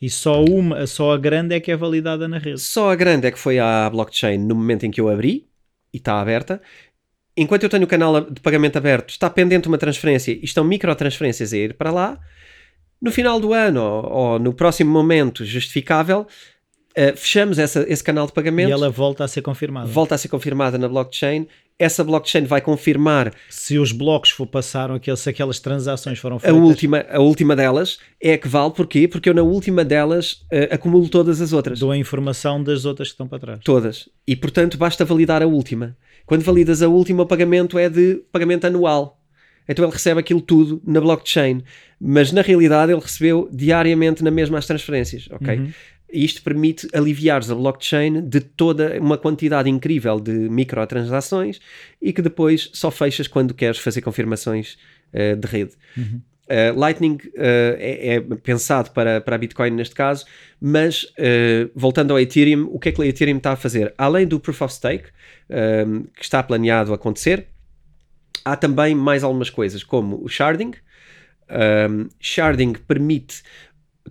E só uma, só a grande é que é validada na rede. Só a grande é que foi à blockchain no momento em que eu abri e está aberta. Enquanto eu tenho o canal de pagamento aberto, está pendente uma transferência e estão microtransferências a ir para lá. No final do ano ou, ou no próximo momento justificável, Uh, fechamos essa, esse canal de pagamento. E ela volta a ser confirmada. Volta a ser confirmada na blockchain. Essa blockchain vai confirmar. Se os blocos for, passaram, se aquelas transações foram feitas. A última, a última delas é a que vale. Porquê? Porque eu na última delas uh, acumulo todas as outras. Dou a informação das outras que estão para trás. Todas. E portanto basta validar a última. Quando validas a última, o pagamento é de pagamento anual. Então ele recebe aquilo tudo na blockchain. Mas na realidade ele recebeu diariamente na mesma as transferências. Ok? Uhum. Isto permite aliviares a blockchain de toda uma quantidade incrível de microtransações e que depois só fechas quando queres fazer confirmações uh, de rede. Uhum. Uh, Lightning uh, é, é, pensado para, para a Bitcoin neste caso, mas voltando ao Ethereum, o que é que o Ethereum está a fazer? Além do Proof of Stake, que está planeado acontecer, há também mais algumas coisas, como o sharding. Um, sharding permite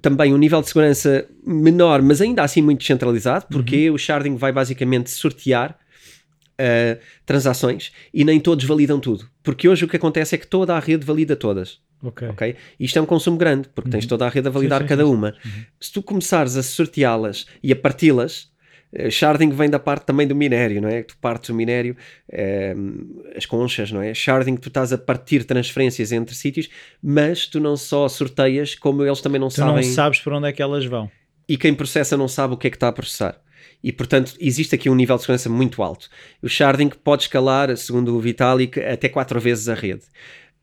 também um nível de segurança menor, mas ainda assim muito descentralizado, porque uhum. o sharding vai basicamente sortear uh, transações e nem todos validam tudo. Porque hoje o que acontece é que toda a rede valida todas. Okay. ok? Isto é um consumo grande, porque uhum. tens toda a rede a validar sim, sim, cada sim. uma. Uhum. Se tu começares a sorteá-las e a parti-las, sharding vem da parte também do minério, não é? Tu partes o minério, é, as conchas, não é? Sharding, tu estás a partir transferências entre sítios, mas tu não só sorteias, como eles também não tu sabem. Tu não sabes para onde é que elas vão. E quem processa não sabe o que é que está a processar. E, portanto, existe aqui um nível de segurança muito alto. O sharding pode escalar, segundo o Vitalik, até 4 vezes a rede.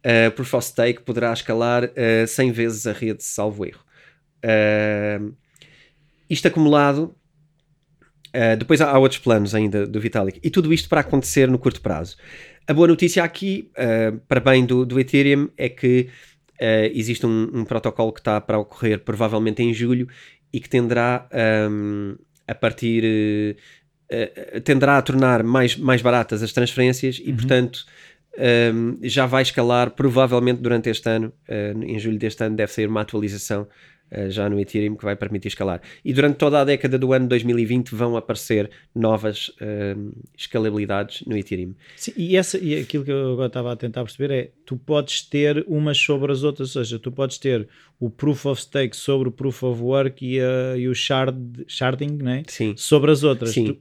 Uh, Proof of Stake poderá escalar uh, 100 vezes a rede, salvo erro. Uh, isto acumulado Uh, depois há, há, outros planos ainda do Vitalik. E tudo isto para acontecer no curto prazo. A boa notícia aqui, uh, para bem do, do, Ethereum, é que uh, existe um, um, protocolo que está para ocorrer provavelmente em julho e que tenderá um, a partir. tenderá a tornar mais, mais baratas as transferências e, uhum. portanto. Um, já vai escalar provavelmente durante este ano, em julho deste ano deve sair uma atualização eh, já no Ethereum que vai permitir escalar. E durante toda a década do ano 2020 vão aparecer novas uh, escalabilidades no Ethereum. Sim, e, essa, e aquilo que eu agora estava a tentar perceber é tu podes ter umas sobre as outras, ou seja, tu podes ter o Proof of Stake sobre o Proof of Work e, uh, e o shard, sharding né? Sim. sobre as outras. Sim. Tu,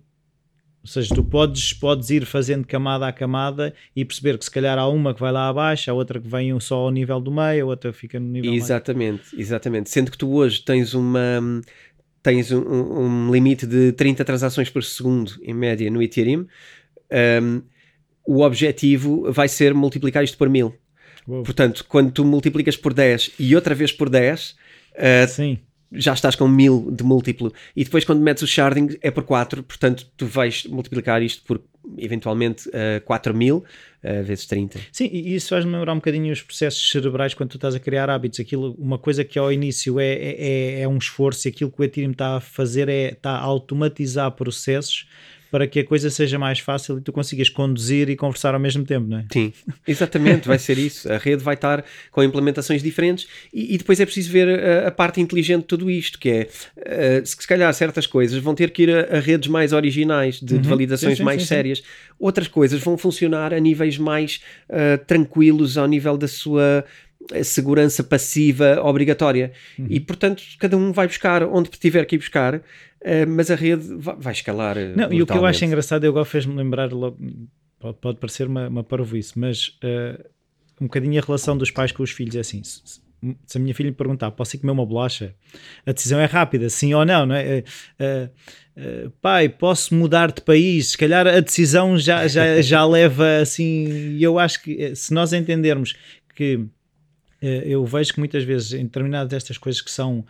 ou seja, tu podes, podes ir fazendo camada a camada e perceber que se calhar há uma que vai lá abaixo, há outra que vem só ao nível do meio, a outra fica no nível Exatamente, mais... exatamente. Sendo que tu hoje tens uma tens um, um, limite de 30 transações por segundo em média no Ethereum. Um, o objetivo vai ser multiplicar isto por mil. Uou. Portanto, quando tu multiplicas por 10 e outra vez por 10, uh, Sim. Já estás com 1000 de múltiplo. E depois, quando metes o sharding, é por 4. Portanto, tu vais multiplicar isto por eventualmente uh, 4000 uh, vezes 30. Sim, e isso faz-me lembrar um bocadinho os processos cerebrais quando tu estás a criar hábitos. Aquilo, uma coisa que ao início é, é, é um esforço, e aquilo que o Ethereum está a fazer é está a automatizar processos para que a coisa seja mais fácil e tu consigas conduzir e conversar ao mesmo tempo, não é? Sim, exatamente, vai ser isso. A rede vai estar com implementações diferentes e, e depois é preciso ver a, a, parte inteligente de tudo isto, que é uh, se, se calhar certas coisas vão ter que ir a, a redes mais originais, de, uhum. de validações sim, sim, mais sim, sérias. Outras coisas vão funcionar a níveis mais uh, tranquilos, ao nível da sua segurança passiva obrigatória. Uhum. E, portanto, cada um vai buscar onde tiver que ir buscar, uh, mas a rede vai, vai escalar. Não, e o que eu acho engraçado, eu agora fez-me lembrar, logo, pode, pode parecer uma, uma parvoíce, mas uh, um bocadinho a relação dos pais com os filhos é assim. Se, se a minha filha me perguntar, posso ir comer uma bolacha? A decisão é rápida, sim ou não, não é? Uh, pai, posso mudar de país? Se calhar a decisão já, já, já leva assim. E eu acho que se nós entendermos que eh, eu vejo que muitas vezes em determinadas destas coisas que são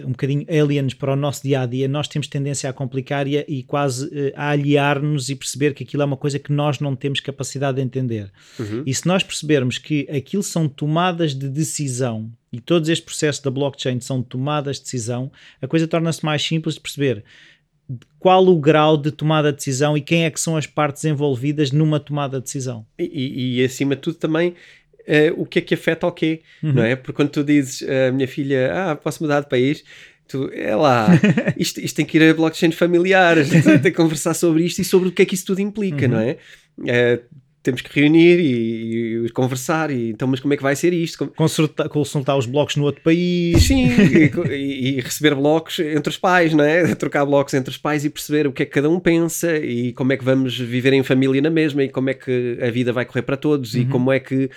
um bocadinho aliens para o nosso dia a dia, nós temos tendência a complicar e, e quase uh, a aliar-nos e perceber que aquilo é uma coisa que nós não temos capacidade de entender. Uhum. E se nós percebermos que aquilo são tomadas de decisão e todos estes processos da blockchain são tomadas de decisão, a coisa torna-se mais simples de perceber qual o grau de tomada de decisão e quem é que são as partes envolvidas numa tomada de decisão. E, e, e acima de tudo também uh, o que é que afeta ao quê, uhum. não é? Porque quando tu dizes a uh, minha filha, ah, posso mudar de país, tu, é lá, isto, isto tem que ir a blockchain familiar, a gente tem que conversar sobre isto e sobre o que é que isso tudo implica, uhum. não é? Uh, temos que reunir e, e, conversar e então mas como é que vai ser isto consultar, consultar os blocos no outro país sim e, e, receber blocos entre os pais não é trocar blocos entre os pais e perceber o que é que cada um pensa e como é que vamos viver em família na mesma e como é que a vida vai correr para todos uhum. e como é que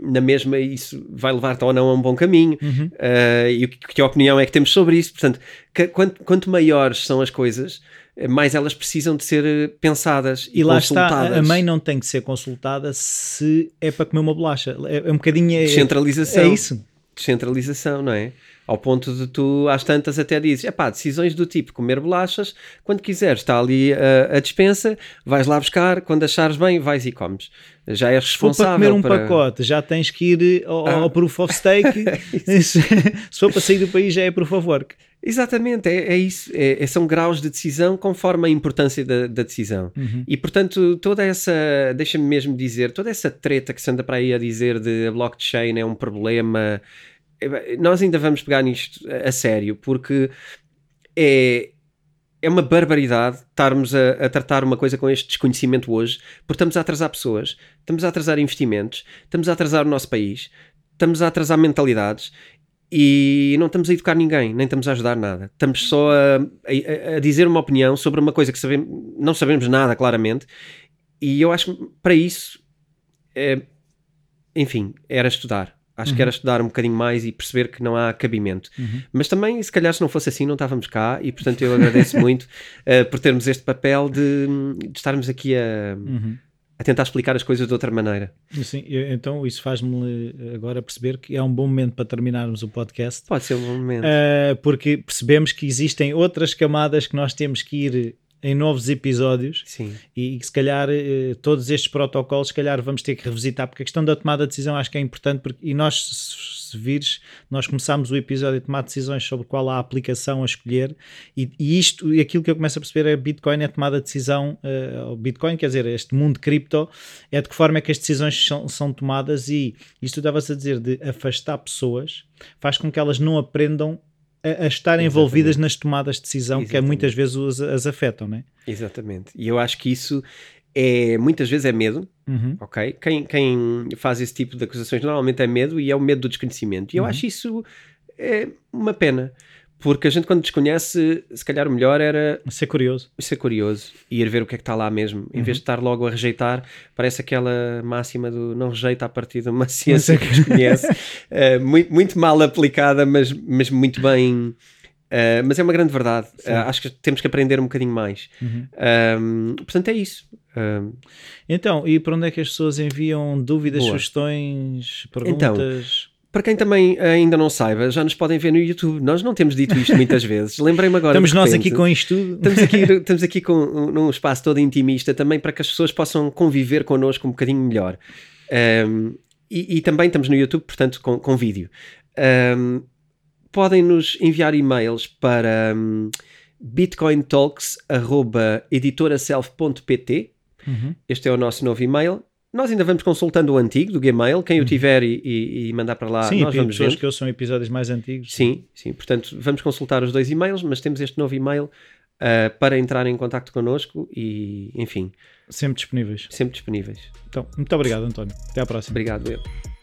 na mesma isso vai levar-te ou não a um bom caminho uhum. uh, e que, que opinião é que temos sobre isso portanto que, quanto, quanto maiores são as coisas mais elas precisam de ser eh, pensadas e, e lá está, a mãe não tem que ser consultada se é para comer uma bolacha é, é um bocadinho é, descentralização é isso descentralização, não é? Ao ponto de tu, às tantas, até dizes: é pá, decisões do tipo comer bolachas, quando quiseres, está ali a, a dispensa, vais lá buscar, quando achares bem, vais e comes. Já és responsável. Se for para comer um para... pacote, já tens que ir ao, ah. ao Proof of Stake. se for para sair do país, já é Proof of Work. Exatamente, é, é isso. É, é, são graus de decisão conforme a importância da, da decisão. Uhum. E portanto, toda essa, deixa-me mesmo dizer, toda essa treta que se anda para aí a dizer de a blockchain é um problema, é, nós ainda vamos pegar nisto a sério, porque é, é uma barbaridade estarmos a, a, tratar uma coisa com este desconhecimento hoje, porque estamos a atrasar pessoas, estamos a atrasar investimentos, estamos a atrasar o nosso país, estamos a atrasar mentalidades e não estamos a educar ninguém, nem estamos a ajudar nada. Estamos só a, a, a dizer uma opinião sobre uma coisa que sabemos, não sabemos nada, claramente, e eu acho que para isso, é, enfim, era estudar. Acho uhum. que era estudar um bocadinho mais e perceber que não há cabimento. Uhum. Mas também, se calhar, se não fosse assim, não estávamos cá. E, portanto, eu agradeço muito uh, por termos este papel de, de estarmos aqui a, uhum a tentar explicar as coisas de outra maneira. Sim, então isso faz-me agora perceber que é um bom momento para terminarmos o podcast. Pode ser um bom momento. Uh, porque percebemos que existem outras camadas que nós temos que ir em novos episódios Sim. e que se calhar eh, todos estes protocolos se calhar vamos ter que revisitar porque a questão da tomada de decisão acho que é importante porque, e nós se vires nós começámos o episódio a tomar decisões sobre qual a aplicação a escolher e, e isto e aquilo que eu começo a perceber é Bitcoin é tomada de decisão uh, Bitcoin quer dizer este mundo cripto é de que forma é que as decisões são, são tomadas e isto estavas a dizer de afastar pessoas faz com que elas não aprendam a, a estar envolvidas nas tomadas de decisão Exatamente. que muitas vezes as, as afetam, não é? Exatamente. E eu acho que isso é muitas vezes é medo, uhum. ok? Quem, quem faz esse tipo de acusações normalmente é medo e é o medo do desconhecimento. E eu uhum. acho isso é uma pena, porque a gente, quando desconhece, se calhar o melhor era ser curioso. Ser curioso e ir ver o que é que está lá mesmo, em uhum. vez de estar logo a rejeitar. Parece aquela máxima do não rejeita a partir de uma ciência que desconhece, uh, muito, muito mal aplicada, mas, mas muito bem. Uh, mas é uma grande verdade. Uh, acho que temos que aprender um bocadinho mais. Uhum. Um, portanto, é isso. Um, Então, e para onde é que as pessoas enviam dúvidas, Boa. sugestões, perguntas? Para quem também ainda não saiba, já nos podem ver no YouTube. Nós não temos dito isto muitas vezes. Lembrei-me agora. Estamos nós aqui com isto tudo. Estamos aqui, estamos aqui com, um- num espaço todo intimista também para que as pessoas possam conviver connosco um bocadinho melhor. Um, e, e também estamos no YouTube, portanto, com, com vídeo. Um, podem nos enviar e-mails para um, bitcointalks.editoraself.pt Uhum. Este é o nosso novo e-mail. Nós ainda vamos consultando o antigo do Gmail. Quem o tiver e, e- e mandar para lá, Sim, nós vamos pessoas ver. que ouçam episódios mais antigos. Sim, sim. Portanto, vamos consultar os dois e-mails, mas temos este novo e-mail ah, para entrar em contato connosco e, enfim, Sempre disponíveis. sempre disponíveis. Então, muito obrigado, António. Até à próxima. Obrigado, eu.